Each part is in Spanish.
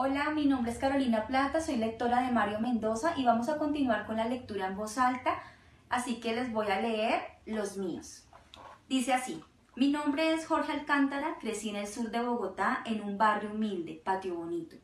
Hola, mi nombre es Carolina Plata, soy lectora de Mario Mendoza y vamos a continuar con la lectura en voz alta, así que les voy a leer los míos. Dice así, mi nombre es Jorge Alcántara, crecí en el sur de Bogotá en un barrio humilde, patio bonito.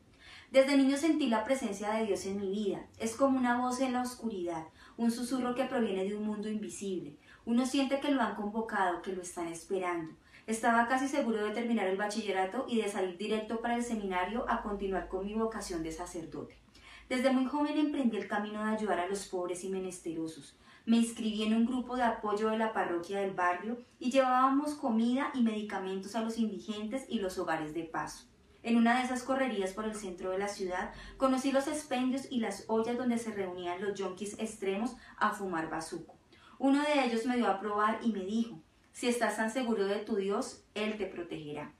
Desde niño sentí la presencia de Dios en mi vida, es como una voz en la oscuridad, un susurro que proviene de un mundo invisible. Uno siente que lo han convocado, que lo están esperando. Estaba casi seguro de terminar el bachillerato y de salir directo para el seminario a continuar con mi vocación de sacerdote. Desde muy joven emprendí el camino de ayudar a los pobres y menesterosos. Me inscribí en un grupo de apoyo de la parroquia del barrio y llevábamos comida y medicamentos a los indigentes y los hogares de paso. En una de esas correrías por el centro de la ciudad, conocí los expendios y las ollas donde se reunían los yonkis extremos a fumar bazuco. Uno de ellos me dio a probar y me dijo, si estás tan seguro de tu Dios, Él te protegerá.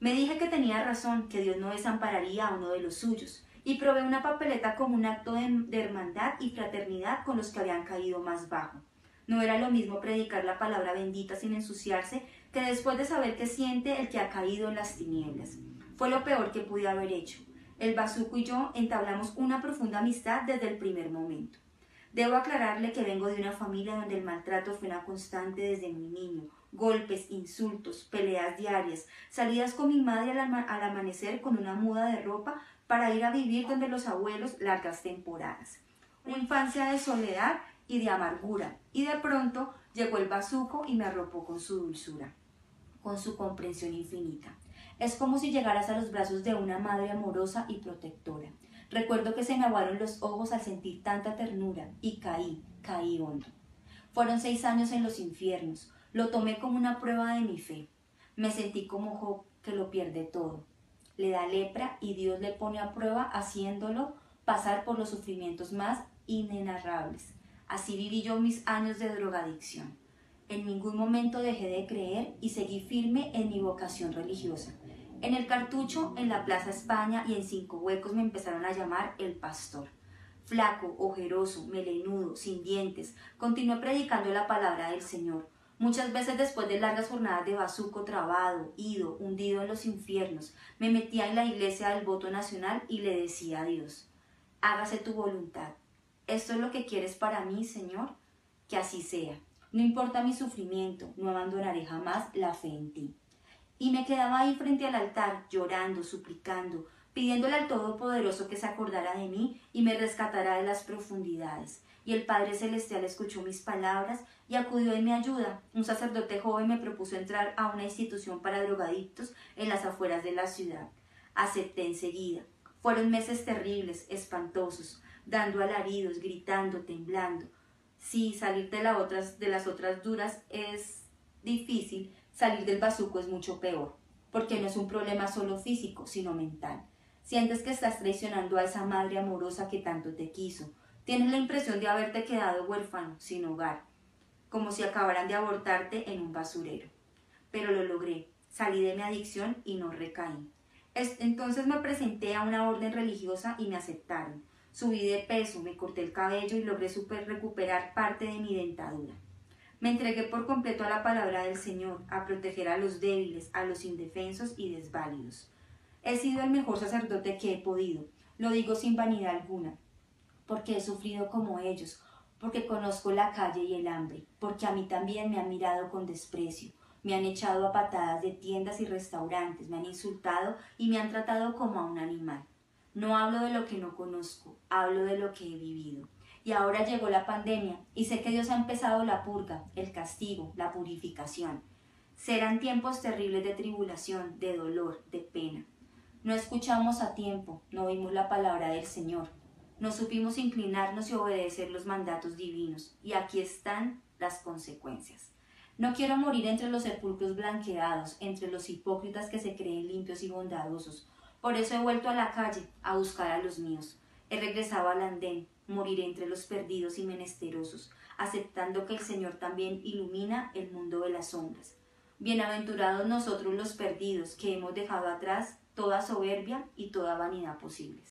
Me dije que tenía razón, que Dios no desampararía a uno de los suyos, y probé una papeleta como un acto de, hermandad y fraternidad con los que habían caído más bajo. No era lo mismo predicar la palabra bendita sin ensuciarse que después de saber qué siente el que ha caído en las tinieblas. Fue lo peor que pude haber hecho. El bazuco y yo entablamos una profunda amistad desde el primer momento. Debo aclararle que vengo de una familia donde el maltrato fue una constante desde mi niño. Golpes, insultos, peleas diarias, salidas con mi madre al, al, amanecer con una muda de ropa para ir a vivir donde los abuelos largas temporadas. Una infancia de soledad y de amargura. Y de pronto llegó el bazuco y me arropó con su dulzura, con su comprensión infinita. Es como si llegaras a los brazos de una madre amorosa y protectora. Recuerdo que se me aguaron los ojos al sentir tanta ternura y caí, caí hondo. Fueron seis años en los infiernos. Lo tomé como una prueba de mi fe. Me sentí como Job, que lo pierde todo. Le da lepra y Dios le pone a prueba haciéndolo pasar por los sufrimientos más inenarrables. Así viví yo mis años de drogadicción. En ningún momento dejé de creer y seguí firme en mi vocación religiosa. En el cartucho, en la Plaza España y en Cinco Huecos me empezaron a llamar el pastor. Flaco, ojeroso, melenudo, sin dientes, continué predicando la palabra del Señor. Muchas veces después de largas jornadas de bazuco trabado, ido, hundido en los infiernos, me metía en la iglesia del voto nacional y le decía a Dios, hágase tu voluntad. ¿Esto es lo que quieres para mí, Señor? Que así sea. No importa mi sufrimiento, no abandonaré jamás la fe en ti y me quedaba ahí frente al altar, llorando, suplicando, pidiéndole al Todopoderoso que se acordara de mí y me rescatara de las profundidades. Y el Padre Celestial escuchó mis palabras y acudió en mi ayuda. Un sacerdote joven me propuso entrar a una institución para drogadictos en las afueras de la ciudad. Acepté enseguida. Fueron meses terribles, espantosos, dando alaridos, gritando, temblando. Sí, salir de, otras, de las otras duras es difícil, Salir del bazuco es mucho peor, porque no es un problema solo físico, sino mental. Sientes que estás traicionando a esa madre amorosa que tanto te quiso. Tienes la impresión de haberte quedado huérfano, sin hogar, como si acabaran de abortarte en un basurero. Pero lo logré. Salí de mi adicción y no recaí. Entonces me presenté a una orden religiosa y me aceptaron. Subí de peso, me corté el cabello y logré super recuperar parte de mi dentadura. Me entregué por completo a la palabra del Señor, a proteger a los débiles, a los indefensos y desválidos. He sido el mejor sacerdote que he podido, lo digo sin vanidad alguna, porque he sufrido como ellos, porque conozco la calle y el hambre, porque a mí también me han mirado con desprecio, me han echado a patadas de tiendas y restaurantes, me han insultado y me han tratado como a un animal. No hablo de lo que no conozco, hablo de lo que he vivido. Y ahora llegó la pandemia y sé que Dios ha empezado la purga, el castigo, la purificación. Serán tiempos terribles de tribulación, de dolor, de pena. No escuchamos a tiempo, no oímos la palabra del Señor. No supimos inclinarnos y obedecer los mandatos divinos. Y aquí están las consecuencias. No quiero morir entre los sepulcros blanqueados, entre los hipócritas que se creen limpios y bondadosos. Por eso he vuelto a la calle a buscar a los míos. He regresado al andén, moriré entre los perdidos y menesterosos, aceptando que el Señor también ilumina el mundo de las sombras. Bienaventurados nosotros los perdidos, que hemos dejado atrás toda soberbia y toda vanidad posibles.